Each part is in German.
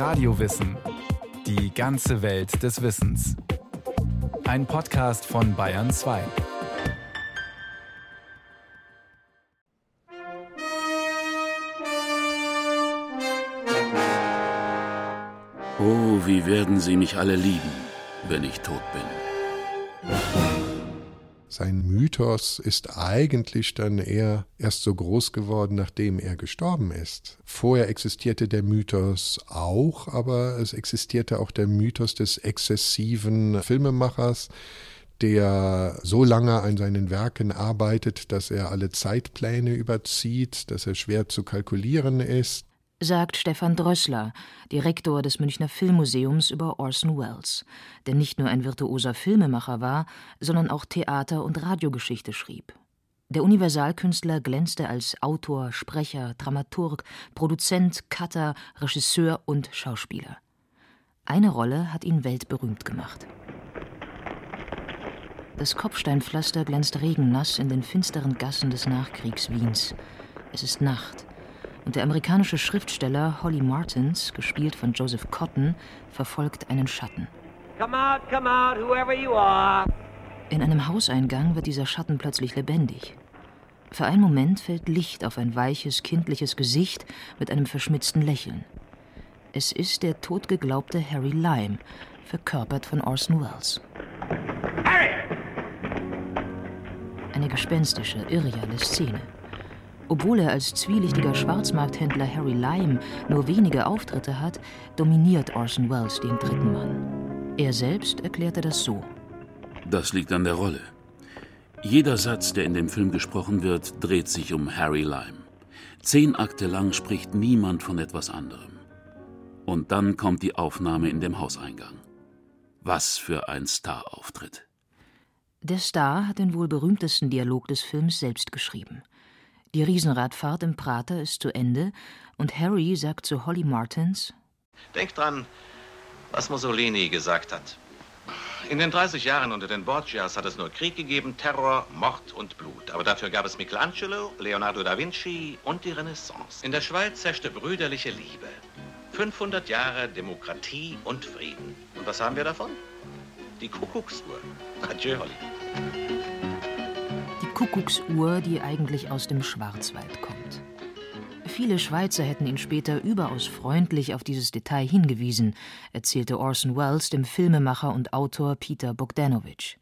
Radiowissen. Die ganze Welt des Wissens. Ein Podcast von Bayern 2. Oh, wie werden sie mich alle lieben, wenn ich tot bin. Sein Mythos ist eigentlich dann eher erst so groß geworden, nachdem er gestorben ist. Vorher existierte der Mythos auch, aber es existierte auch der Mythos des exzessiven Filmemachers, der so lange an seinen Werken arbeitet, dass er alle Zeitpläne überzieht, dass er schwer zu kalkulieren ist sagt Stefan Drössler, Direktor des Münchner Filmmuseums über Orson Welles, der nicht nur ein virtuoser Filmemacher war, sondern auch Theater- und Radiogeschichte schrieb. Der Universalkünstler glänzte als Autor, Sprecher, Dramaturg, Produzent, Cutter, Regisseur und Schauspieler. Eine Rolle hat ihn weltberühmt gemacht. Das Kopfsteinpflaster glänzt regennass in den finsteren Gassen des Nachkriegs-Wiens. Es ist Nacht und der amerikanische Schriftsteller Holly Martins, gespielt von Joseph Cotton, verfolgt einen Schatten. Come out, come out, whoever you are. In einem Hauseingang wird dieser Schatten plötzlich lebendig. Für einen Moment fällt Licht auf ein weiches, kindliches Gesicht mit einem verschmitzten Lächeln. Es ist der totgeglaubte Harry Lyme, verkörpert von Orson Welles. Harry! Eine gespenstische, irreale Szene. Obwohl er als zwielichtiger Schwarzmarkthändler Harry Lyme nur wenige Auftritte hat, dominiert Orson Welles den dritten Mann. Er selbst erklärte das so. Das liegt an der Rolle. Jeder Satz, der in dem Film gesprochen wird, dreht sich um Harry Lyme. Zehn Akte lang spricht niemand von etwas anderem. Und dann kommt die Aufnahme in dem Hauseingang. Was für ein Star-Auftritt. Der Star hat den wohl berühmtesten Dialog des Films selbst geschrieben. Die Riesenradfahrt im Prater ist zu Ende und Harry sagt zu Holly Martins: Denk dran, was Mussolini gesagt hat. In den 30 Jahren unter den Borgias hat es nur Krieg gegeben, Terror, Mord und Blut. Aber dafür gab es Michelangelo, Leonardo da Vinci und die Renaissance. In der Schweiz herrschte brüderliche Liebe. 500 Jahre Demokratie und Frieden. Und was haben wir davon? Die Kuckucksuhr. Adieu, Holly. Kuckucksuhr, die eigentlich aus dem Schwarzwald kommt. Viele Schweizer hätten ihn später überaus freundlich auf dieses Detail hingewiesen, erzählte Orson Welles dem Filmemacher und Autor Peter Bogdanovich.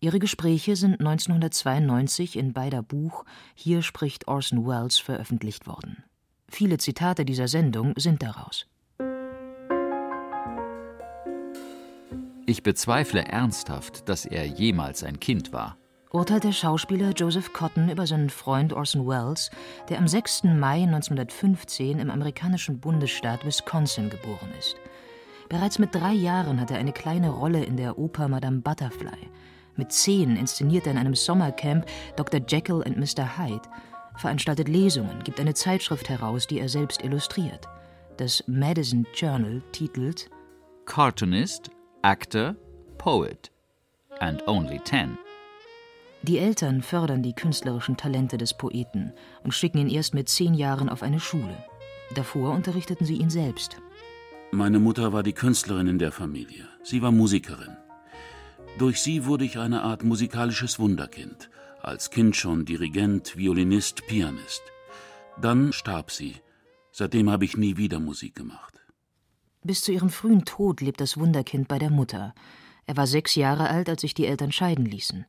Ihre Gespräche sind 1992 in beider Buch Hier spricht Orson Welles veröffentlicht worden. Viele Zitate dieser Sendung sind daraus. Ich bezweifle ernsthaft, dass er jemals ein Kind war urteilt der Schauspieler Joseph Cotton über seinen Freund Orson Welles, der am 6. Mai 1915 im amerikanischen Bundesstaat Wisconsin geboren ist. Bereits mit drei Jahren hat er eine kleine Rolle in der Oper Madame Butterfly. Mit zehn inszeniert er in einem Sommercamp Dr. Jekyll und Mr. Hyde, veranstaltet Lesungen, gibt eine Zeitschrift heraus, die er selbst illustriert. Das Madison Journal titelt Cartoonist, Actor, Poet and only ten. Die Eltern fördern die künstlerischen Talente des Poeten und schicken ihn erst mit zehn Jahren auf eine Schule. Davor unterrichteten sie ihn selbst. Meine Mutter war die Künstlerin in der Familie. Sie war Musikerin. Durch sie wurde ich eine Art musikalisches Wunderkind. Als Kind schon Dirigent, Violinist, Pianist. Dann starb sie. Seitdem habe ich nie wieder Musik gemacht. Bis zu ihrem frühen Tod lebt das Wunderkind bei der Mutter. Er war sechs Jahre alt, als sich die Eltern scheiden ließen.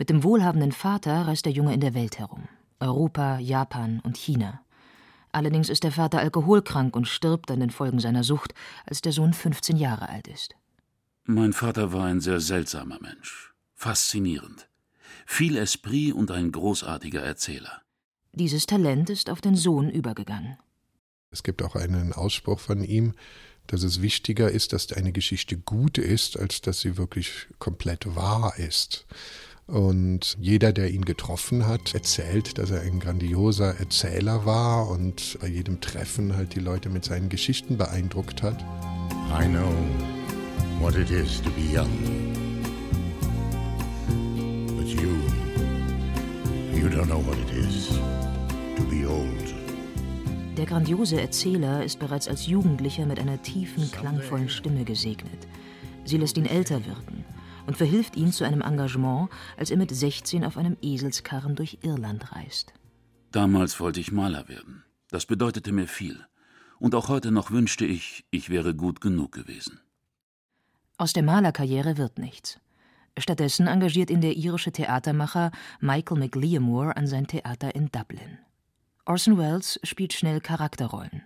Mit dem wohlhabenden Vater reist der Junge in der Welt herum. Europa, Japan und China. Allerdings ist der Vater alkoholkrank und stirbt an den Folgen seiner Sucht, als der Sohn 15 Jahre alt ist. Mein Vater war ein sehr seltsamer Mensch. Faszinierend. Viel Esprit und ein großartiger Erzähler. Dieses Talent ist auf den Sohn übergegangen. Es gibt auch einen Ausspruch von ihm, dass es wichtiger ist, dass eine Geschichte gut ist, als dass sie wirklich komplett wahr ist. Und jeder, der ihn getroffen hat, erzählt, dass er ein grandioser Erzähler war und bei jedem Treffen halt die Leute mit seinen Geschichten beeindruckt hat. I know what it is to be young. But you, you don't know what it is to be old. Der grandiose Erzähler ist bereits als Jugendlicher mit einer tiefen, klangvollen Stimme gesegnet. Sie lässt ihn älter wirken und verhilft ihm zu einem Engagement, als er mit 16 auf einem Eselskarren durch Irland reist. Damals wollte ich Maler werden. Das bedeutete mir viel. Und auch heute noch wünschte ich, ich wäre gut genug gewesen. Aus der Malerkarriere wird nichts. Stattdessen engagiert ihn der irische Theatermacher Michael McLeamore an sein Theater in Dublin. Orson Welles spielt schnell Charakterrollen.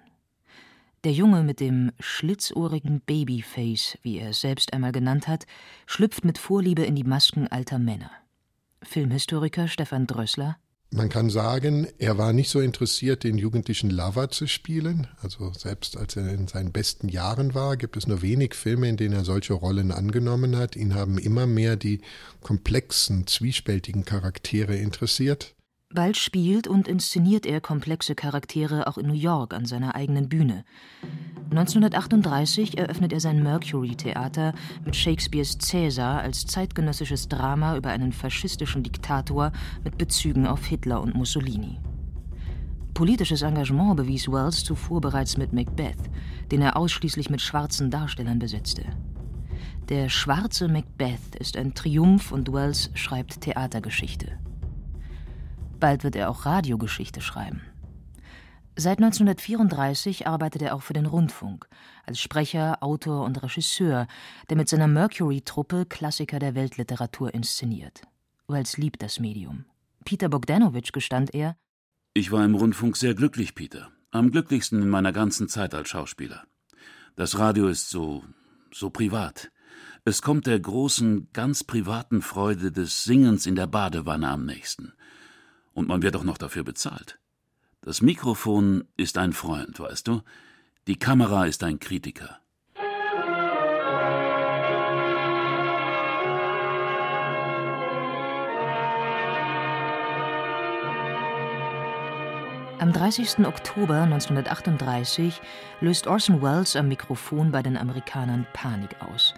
Der Junge mit dem schlitzohrigen Babyface, wie er es selbst einmal genannt hat, schlüpft mit Vorliebe in die Masken alter Männer. Filmhistoriker Stefan Drössler man kann sagen, er war nicht so interessiert, den jugendlichen Lover zu spielen. Also selbst als er in seinen besten Jahren war, gibt es nur wenig Filme, in denen er solche Rollen angenommen hat. Ihn haben immer mehr die komplexen, zwiespältigen Charaktere interessiert. Bald spielt und inszeniert er komplexe Charaktere auch in New York an seiner eigenen Bühne. 1938 eröffnet er sein Mercury Theater mit Shakespeares Cäsar als zeitgenössisches Drama über einen faschistischen Diktator mit Bezügen auf Hitler und Mussolini. Politisches Engagement bewies Wells zuvor bereits mit Macbeth, den er ausschließlich mit schwarzen Darstellern besetzte. Der schwarze Macbeth ist ein Triumph und Wells schreibt Theatergeschichte. Bald wird er auch Radiogeschichte schreiben. Seit 1934 arbeitet er auch für den Rundfunk, als Sprecher, Autor und Regisseur, der mit seiner Mercury-Truppe Klassiker der Weltliteratur inszeniert. Wells liebt das Medium. Peter Bogdanovich gestand er: Ich war im Rundfunk sehr glücklich, Peter. Am glücklichsten in meiner ganzen Zeit als Schauspieler. Das Radio ist so. so privat. Es kommt der großen, ganz privaten Freude des Singens in der Badewanne am nächsten. Und man wird auch noch dafür bezahlt. Das Mikrofon ist ein Freund, weißt du? Die Kamera ist ein Kritiker. Am 30. Oktober 1938 löst Orson Welles am Mikrofon bei den Amerikanern Panik aus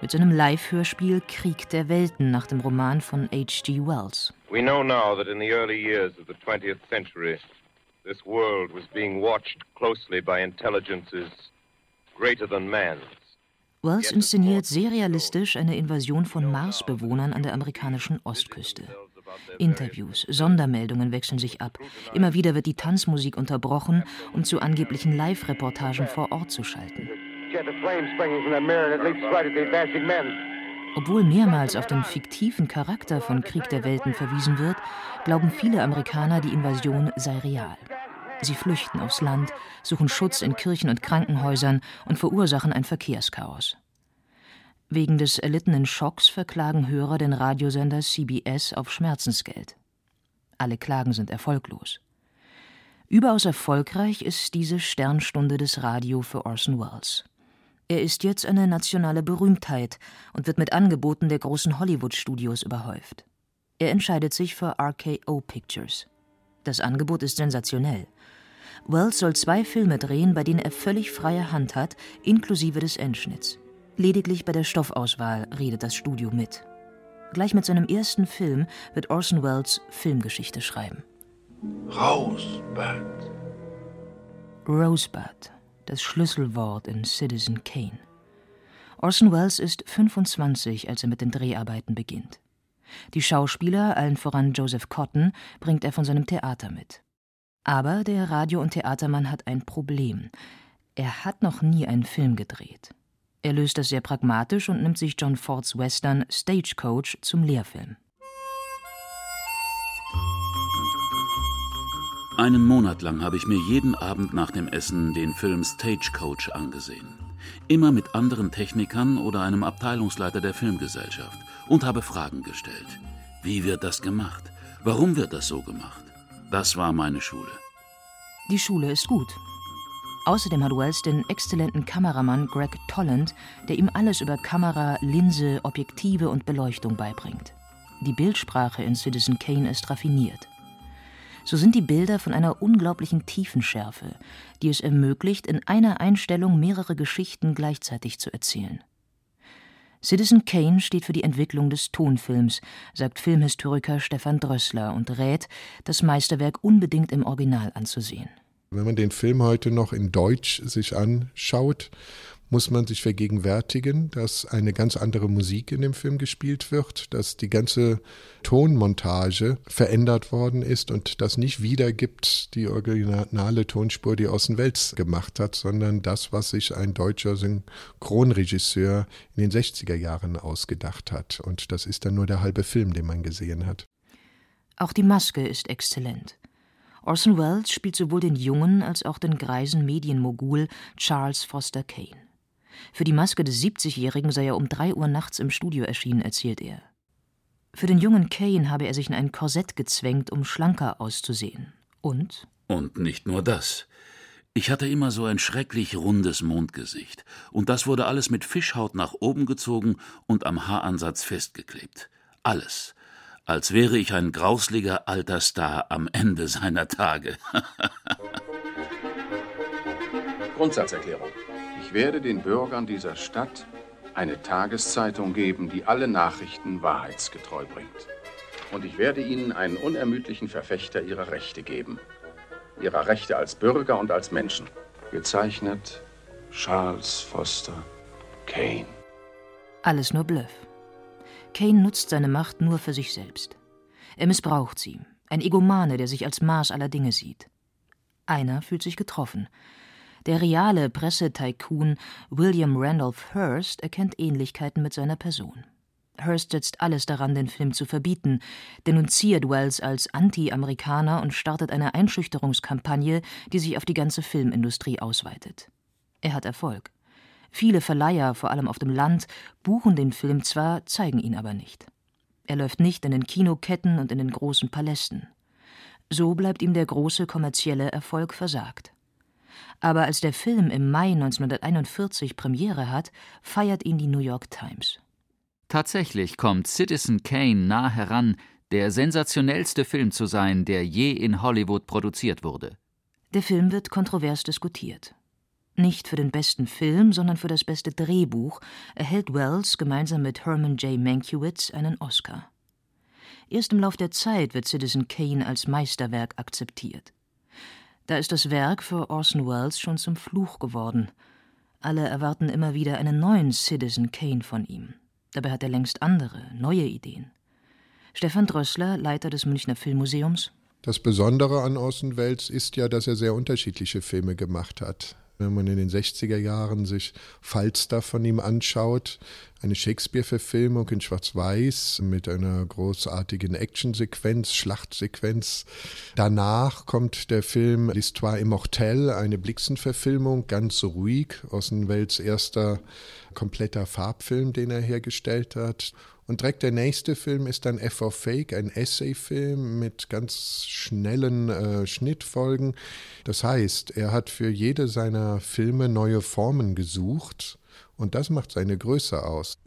mit seinem Live-Hörspiel Krieg der Welten nach dem Roman von H.G. Wells. We know now that in the early years of the 20th century this world was being watched closely by intelligences greater than man's. Wells inszeniert sehr realistisch eine Invasion von Marsbewohnern an der amerikanischen Ostküste. Interviews, Sondermeldungen wechseln sich ab. Immer wieder wird die Tanzmusik unterbrochen, um zu angeblichen Live-Reportagen vor Ort zu schalten. Obwohl mehrmals auf den fiktiven Charakter von Krieg der Welten verwiesen wird, glauben viele Amerikaner, die Invasion sei real. Sie flüchten aufs Land, suchen Schutz in Kirchen und Krankenhäusern und verursachen ein Verkehrschaos. Wegen des erlittenen Schocks verklagen Hörer den Radiosender CBS auf Schmerzensgeld. Alle Klagen sind erfolglos. Überaus erfolgreich ist diese Sternstunde des Radio für Orson Welles. Er ist jetzt eine nationale Berühmtheit und wird mit Angeboten der großen Hollywood-Studios überhäuft. Er entscheidet sich für RKO Pictures. Das Angebot ist sensationell. Wells soll zwei Filme drehen, bei denen er völlig freie Hand hat, inklusive des Endschnitts. Lediglich bei der Stoffauswahl redet das Studio mit. Gleich mit seinem ersten Film wird Orson Welles Filmgeschichte schreiben. Rosebud. Rosebud das Schlüsselwort in Citizen Kane. Orson Welles ist 25, als er mit den Dreharbeiten beginnt. Die Schauspieler, allen voran Joseph Cotton, bringt er von seinem Theater mit. Aber der Radio- und Theatermann hat ein Problem. Er hat noch nie einen Film gedreht. Er löst das sehr pragmatisch und nimmt sich John Fords Western Stagecoach zum Lehrfilm. Einen Monat lang habe ich mir jeden Abend nach dem Essen den Film Stagecoach angesehen. Immer mit anderen Technikern oder einem Abteilungsleiter der Filmgesellschaft und habe Fragen gestellt. Wie wird das gemacht? Warum wird das so gemacht? Das war meine Schule. Die Schule ist gut. Außerdem hat Wells den exzellenten Kameramann Greg Tolland, der ihm alles über Kamera, Linse, Objektive und Beleuchtung beibringt. Die Bildsprache in Citizen Kane ist raffiniert so sind die Bilder von einer unglaublichen Tiefenschärfe, die es ermöglicht, in einer Einstellung mehrere Geschichten gleichzeitig zu erzählen. Citizen Kane steht für die Entwicklung des Tonfilms, sagt Filmhistoriker Stefan Drössler und rät, das Meisterwerk unbedingt im Original anzusehen. Wenn man den Film heute noch in Deutsch sich anschaut, muss man sich vergegenwärtigen, dass eine ganz andere Musik in dem Film gespielt wird, dass die ganze Tonmontage verändert worden ist und das nicht wiedergibt die originale Tonspur, die Orson Welles gemacht hat, sondern das, was sich ein deutscher Synchronregisseur in den 60er Jahren ausgedacht hat. Und das ist dann nur der halbe Film, den man gesehen hat. Auch die Maske ist exzellent. Orson Welles spielt sowohl den jungen als auch den greisen Medienmogul Charles Foster Kane. Für die Maske des 70-Jährigen sei er um drei Uhr nachts im Studio erschienen, erzählt er. Für den jungen Kane habe er sich in ein Korsett gezwängt, um schlanker auszusehen. Und? Und nicht nur das. Ich hatte immer so ein schrecklich rundes Mondgesicht, und das wurde alles mit Fischhaut nach oben gezogen und am Haaransatz festgeklebt. Alles. Als wäre ich ein grausliger alter Star am Ende seiner Tage. Grundsatzerklärung. Ich werde den Bürgern dieser Stadt eine Tageszeitung geben, die alle Nachrichten wahrheitsgetreu bringt. Und ich werde Ihnen einen unermüdlichen Verfechter Ihrer Rechte geben. Ihrer Rechte als Bürger und als Menschen. Gezeichnet Charles Foster Kane. Alles nur Bluff. Kane nutzt seine Macht nur für sich selbst. Er missbraucht sie. Ein Egomane, der sich als Maß aller Dinge sieht. Einer fühlt sich getroffen. Der reale Pressetycoon William Randolph Hearst erkennt Ähnlichkeiten mit seiner Person. Hearst setzt alles daran, den Film zu verbieten, denunziert Wells als Anti-Amerikaner und startet eine Einschüchterungskampagne, die sich auf die ganze Filmindustrie ausweitet. Er hat Erfolg. Viele Verleiher, vor allem auf dem Land, buchen den Film zwar, zeigen ihn aber nicht. Er läuft nicht in den Kinoketten und in den großen Palästen. So bleibt ihm der große kommerzielle Erfolg versagt. Aber als der Film im Mai 1941 Premiere hat, feiert ihn die New York Times. Tatsächlich kommt Citizen Kane nah heran, der sensationellste Film zu sein, der je in Hollywood produziert wurde. Der Film wird kontrovers diskutiert. Nicht für den besten Film, sondern für das beste Drehbuch erhält Wells gemeinsam mit Herman J. Mankiewicz einen Oscar. Erst im Lauf der Zeit wird Citizen Kane als Meisterwerk akzeptiert. Da ist das Werk für Orson Welles schon zum Fluch geworden. Alle erwarten immer wieder einen neuen Citizen Kane von ihm. Dabei hat er längst andere, neue Ideen. Stefan Drössler, Leiter des Münchner Filmmuseums. Das Besondere an Orson Welles ist ja, dass er sehr unterschiedliche Filme gemacht hat. Wenn man in den 60er Jahren sich Falstaff von ihm anschaut, eine Shakespeare-Verfilmung in Schwarz-Weiß mit einer großartigen Actionsequenz, Schlachtsequenz. Danach kommt der Film L'Histoire Immortelle, eine Blixen-Verfilmung, ganz ruhig, Wels erster kompletter Farbfilm, den er hergestellt hat. Und direkt der nächste Film ist dann F of Fake, ein Essay-Film mit ganz schnellen äh, Schnittfolgen. Das heißt, er hat für jede seiner Filme neue Formen gesucht und das macht seine Größe aus.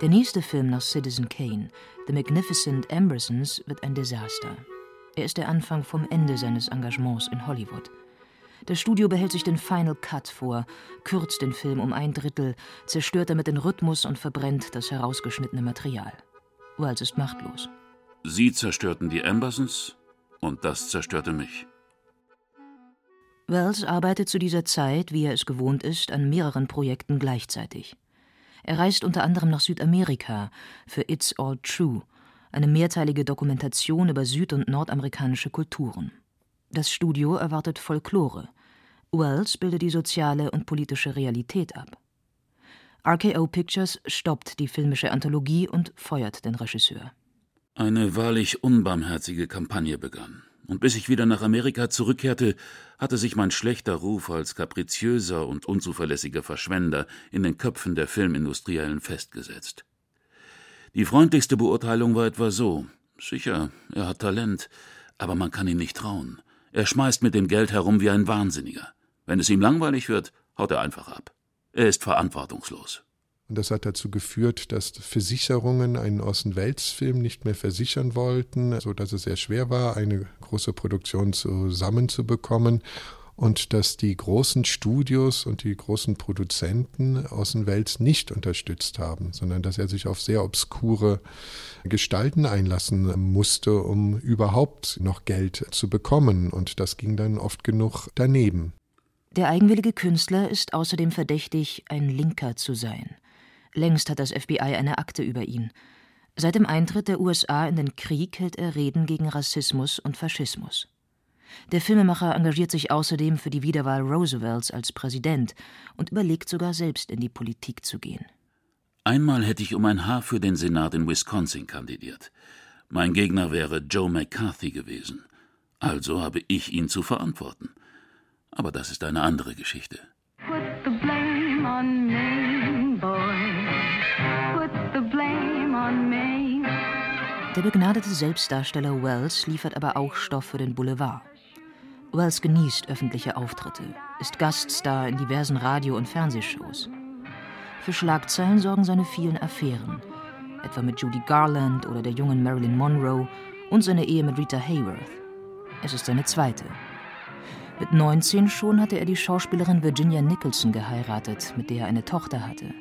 Der nächste Film nach Citizen Kane, The Magnificent Ambersons, wird ein Desaster. Er ist der Anfang vom Ende seines Engagements in Hollywood. Das Studio behält sich den Final Cut vor, kürzt den Film um ein Drittel, zerstört damit den Rhythmus und verbrennt das herausgeschnittene Material. Wells ist machtlos. Sie zerstörten die Ambersons und das zerstörte mich. Wells arbeitet zu dieser Zeit, wie er es gewohnt ist, an mehreren Projekten gleichzeitig. Er reist unter anderem nach Südamerika für It's All True, eine mehrteilige Dokumentation über süd- und nordamerikanische Kulturen. Das Studio erwartet Folklore. Wells bildet die soziale und politische Realität ab. RKO Pictures stoppt die filmische Anthologie und feuert den Regisseur. Eine wahrlich unbarmherzige Kampagne begann. Und bis ich wieder nach Amerika zurückkehrte, hatte sich mein schlechter Ruf als kapriziöser und unzuverlässiger Verschwender in den Köpfen der Filmindustriellen festgesetzt. Die freundlichste Beurteilung war etwa so: Sicher, er hat Talent, aber man kann ihm nicht trauen. Er schmeißt mit dem Geld herum wie ein Wahnsinniger. Wenn es ihm langweilig wird, haut er einfach ab. Er ist verantwortungslos. Und das hat dazu geführt, dass Versicherungen einen Orson Welles Film nicht mehr versichern wollten, so dass es sehr schwer war, eine große Produktion zusammenzubekommen. Und dass die großen Studios und die großen Produzenten Außenwelt nicht unterstützt haben, sondern dass er sich auf sehr obskure Gestalten einlassen musste, um überhaupt noch Geld zu bekommen. Und das ging dann oft genug daneben. Der eigenwillige Künstler ist außerdem verdächtig, ein Linker zu sein. Längst hat das FBI eine Akte über ihn. Seit dem Eintritt der USA in den Krieg hält er Reden gegen Rassismus und Faschismus. Der Filmemacher engagiert sich außerdem für die Wiederwahl Roosevelts als Präsident und überlegt sogar selbst in die Politik zu gehen. Einmal hätte ich um ein Haar für den Senat in Wisconsin kandidiert. Mein Gegner wäre Joe McCarthy gewesen. Also habe ich ihn zu verantworten. Aber das ist eine andere Geschichte. Put the blame on me, boy. Put the blame on me. Der begnadete Selbstdarsteller Wells liefert aber auch Stoff für den Boulevard. Wells genießt öffentliche Auftritte, ist Gaststar in diversen Radio- und Fernsehshows. Für Schlagzeilen sorgen seine vielen Affären, etwa mit Judy Garland oder der jungen Marilyn Monroe und seine Ehe mit Rita Hayworth. Es ist seine zweite. Mit 19 schon hatte er die Schauspielerin Virginia Nicholson geheiratet, mit der er eine Tochter hatte.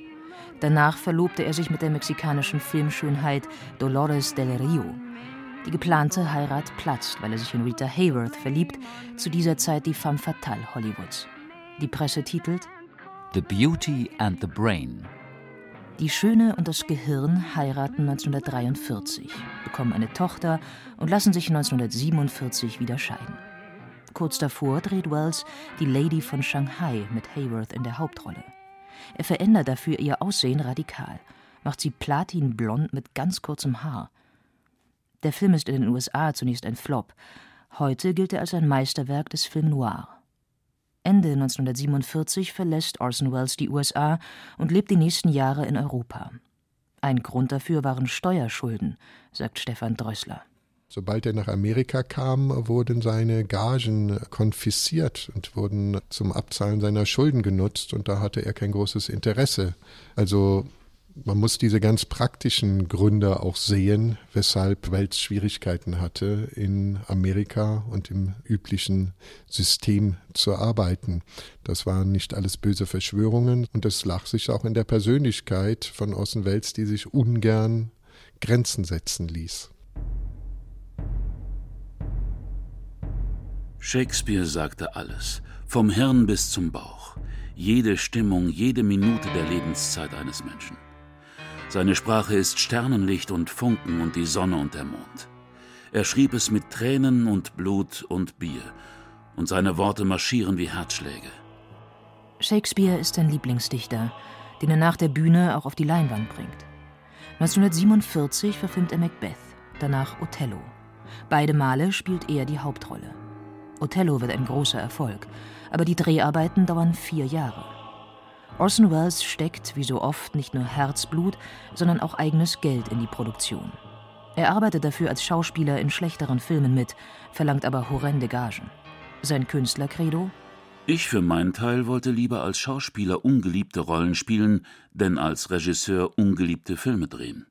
Danach verlobte er sich mit der mexikanischen Filmschönheit Dolores del Rio. Die geplante Heirat platzt, weil er sich in Rita Hayworth verliebt, zu dieser Zeit die femme fatale Hollywoods. Die Presse titelt The Beauty and the Brain. Die Schöne und das Gehirn heiraten 1943, bekommen eine Tochter und lassen sich 1947 wieder scheiden. Kurz davor dreht Wells die Lady von Shanghai mit Hayworth in der Hauptrolle. Er verändert dafür ihr Aussehen radikal, macht sie platinblond mit ganz kurzem Haar. Der Film ist in den USA zunächst ein Flop. Heute gilt er als ein Meisterwerk des Film Noir. Ende 1947 verlässt Orson Welles die USA und lebt die nächsten Jahre in Europa. Ein Grund dafür waren Steuerschulden, sagt Stefan Drössler. Sobald er nach Amerika kam, wurden seine Gagen konfisziert und wurden zum Abzahlen seiner Schulden genutzt und da hatte er kein großes Interesse. Also man muss diese ganz praktischen Gründe auch sehen, weshalb Welz Schwierigkeiten hatte, in Amerika und im üblichen System zu arbeiten. Das waren nicht alles böse Verschwörungen und es lag sich auch in der Persönlichkeit von Orson Welles, die sich ungern Grenzen setzen ließ. Shakespeare sagte alles, vom Hirn bis zum Bauch, jede Stimmung, jede Minute der Lebenszeit eines Menschen. Seine Sprache ist Sternenlicht und Funken und die Sonne und der Mond. Er schrieb es mit Tränen und Blut und Bier, und seine Worte marschieren wie Herzschläge. Shakespeare ist sein Lieblingsdichter, den er nach der Bühne auch auf die Leinwand bringt. 1947 verfilmt er Macbeth, danach Othello. Beide Male spielt er die Hauptrolle. Othello wird ein großer Erfolg, aber die Dreharbeiten dauern vier Jahre. Orson Welles steckt, wie so oft, nicht nur Herzblut, sondern auch eigenes Geld in die Produktion. Er arbeitet dafür als Schauspieler in schlechteren Filmen mit, verlangt aber horrende Gagen. Sein Künstlercredo? Ich für meinen Teil wollte lieber als Schauspieler ungeliebte Rollen spielen, denn als Regisseur ungeliebte Filme drehen.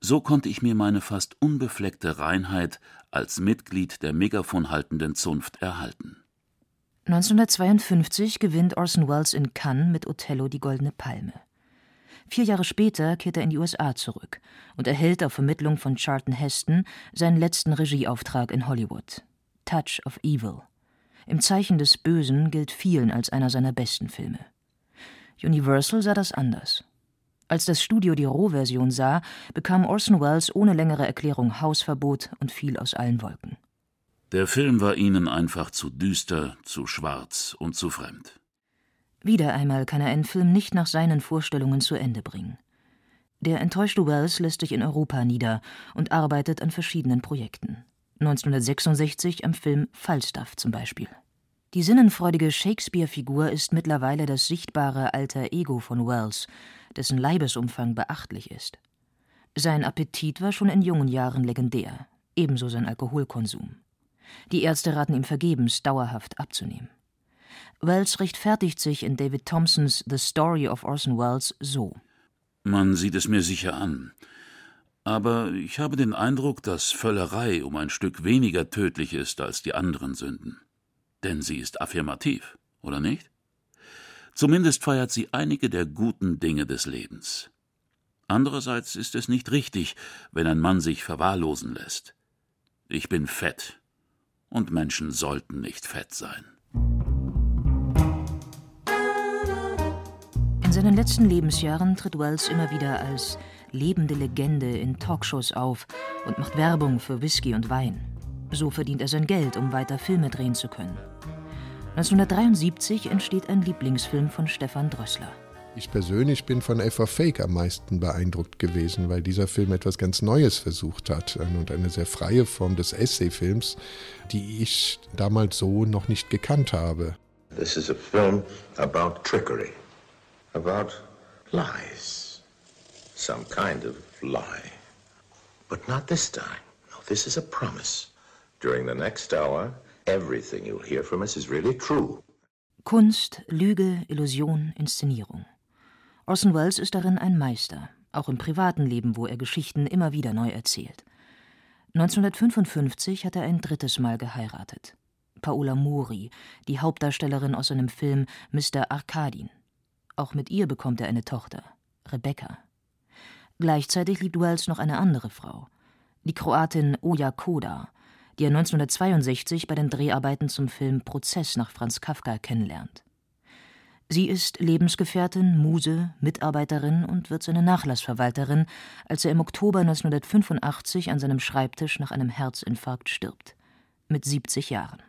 So konnte ich mir meine fast unbefleckte Reinheit als Mitglied der megaphonhaltenden Zunft erhalten. 1952 gewinnt Orson Welles in Cannes mit Othello die Goldene Palme. Vier Jahre später kehrt er in die USA zurück und erhält auf Vermittlung von Charlton Heston seinen letzten Regieauftrag in Hollywood, Touch of Evil. Im Zeichen des Bösen gilt vielen als einer seiner besten Filme. Universal sah das anders. Als das Studio die Rohversion sah, bekam Orson Welles ohne längere Erklärung Hausverbot und fiel aus allen Wolken. Der Film war ihnen einfach zu düster, zu schwarz und zu fremd. Wieder einmal kann er einen Film nicht nach seinen Vorstellungen zu Ende bringen. Der enttäuschte Wells lässt sich in Europa nieder und arbeitet an verschiedenen Projekten. 1966 am Film Falstaff zum Beispiel. Die sinnenfreudige Shakespeare-Figur ist mittlerweile das sichtbare alter Ego von Wells, dessen Leibesumfang beachtlich ist. Sein Appetit war schon in jungen Jahren legendär, ebenso sein Alkoholkonsum. Die Ärzte raten ihm vergebens, dauerhaft abzunehmen. Wells rechtfertigt sich in David Thompsons The Story of Orson Welles so. Man sieht es mir sicher an. Aber ich habe den Eindruck, dass Völlerei um ein Stück weniger tödlich ist als die anderen Sünden. Denn sie ist affirmativ, oder nicht? Zumindest feiert sie einige der guten Dinge des Lebens. Andererseits ist es nicht richtig, wenn ein Mann sich verwahrlosen lässt. Ich bin fett, und Menschen sollten nicht fett sein. In seinen letzten Lebensjahren tritt Wells immer wieder als lebende Legende in Talkshows auf und macht Werbung für Whisky und Wein. So verdient er sein Geld, um weiter Filme drehen zu können. 1973 entsteht ein Lieblingsfilm von Stefan Drössler. Ich persönlich bin von Eva Fake am meisten beeindruckt gewesen, weil dieser Film etwas ganz Neues versucht hat und eine sehr freie Form des Essayfilms, die ich damals so noch nicht gekannt habe. This is a film about trickery, about lies, some kind of lie. But not this time. No, this is a promise. During the next hour, everything you'll hear from us is really true. Kunst, Lüge, Illusion, Inszenierung. Orson Welles ist darin ein Meister, auch im privaten Leben, wo er Geschichten immer wieder neu erzählt. 1955 hat er ein drittes Mal geheiratet. Paola Mori, die Hauptdarstellerin aus seinem Film Mr. Arkadin. Auch mit ihr bekommt er eine Tochter, Rebecca. Gleichzeitig liebt Wells noch eine andere Frau, die Kroatin Oja Koda, die er 1962 bei den Dreharbeiten zum Film Prozess nach Franz Kafka kennenlernt. Sie ist Lebensgefährtin, Muse, Mitarbeiterin und wird seine Nachlassverwalterin, als er im Oktober 1985 an seinem Schreibtisch nach einem Herzinfarkt stirbt. Mit 70 Jahren.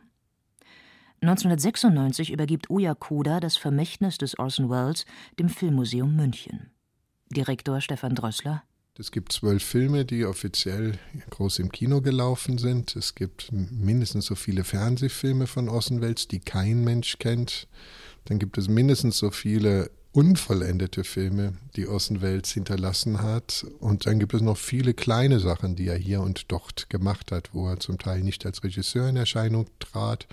1996 übergibt Oya Koda das Vermächtnis des Orson Welles dem Filmmuseum München. Direktor Stefan Drössler. Es gibt zwölf Filme, die offiziell groß im Kino gelaufen sind. Es gibt mindestens so viele Fernsehfilme von Orson Welles, die kein Mensch kennt dann gibt es mindestens so viele unvollendete Filme, die Orson Welles hinterlassen hat. Und dann gibt es noch viele kleine Sachen, die er hier und dort gemacht hat, wo er zum Teil nicht als Regisseur in Erscheinung trat.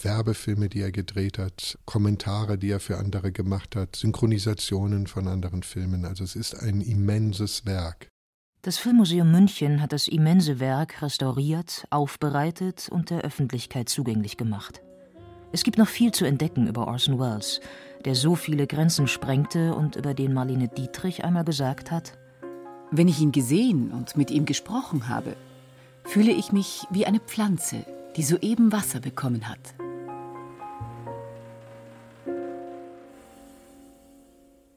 Werbefilme, die er gedreht hat, Kommentare, die er für andere gemacht hat, Synchronisationen von anderen Filmen. Also es ist ein immenses Werk. Das Filmmuseum München hat das immense Werk restauriert, aufbereitet und der Öffentlichkeit zugänglich gemacht. Es gibt noch viel zu entdecken über Orson Welles, der so viele Grenzen sprengte und über den Marlene Dietrich einmal gesagt hat: Wenn ich ihn gesehen und mit ihm gesprochen habe, fühle ich mich wie eine Pflanze, die soeben Wasser bekommen hat.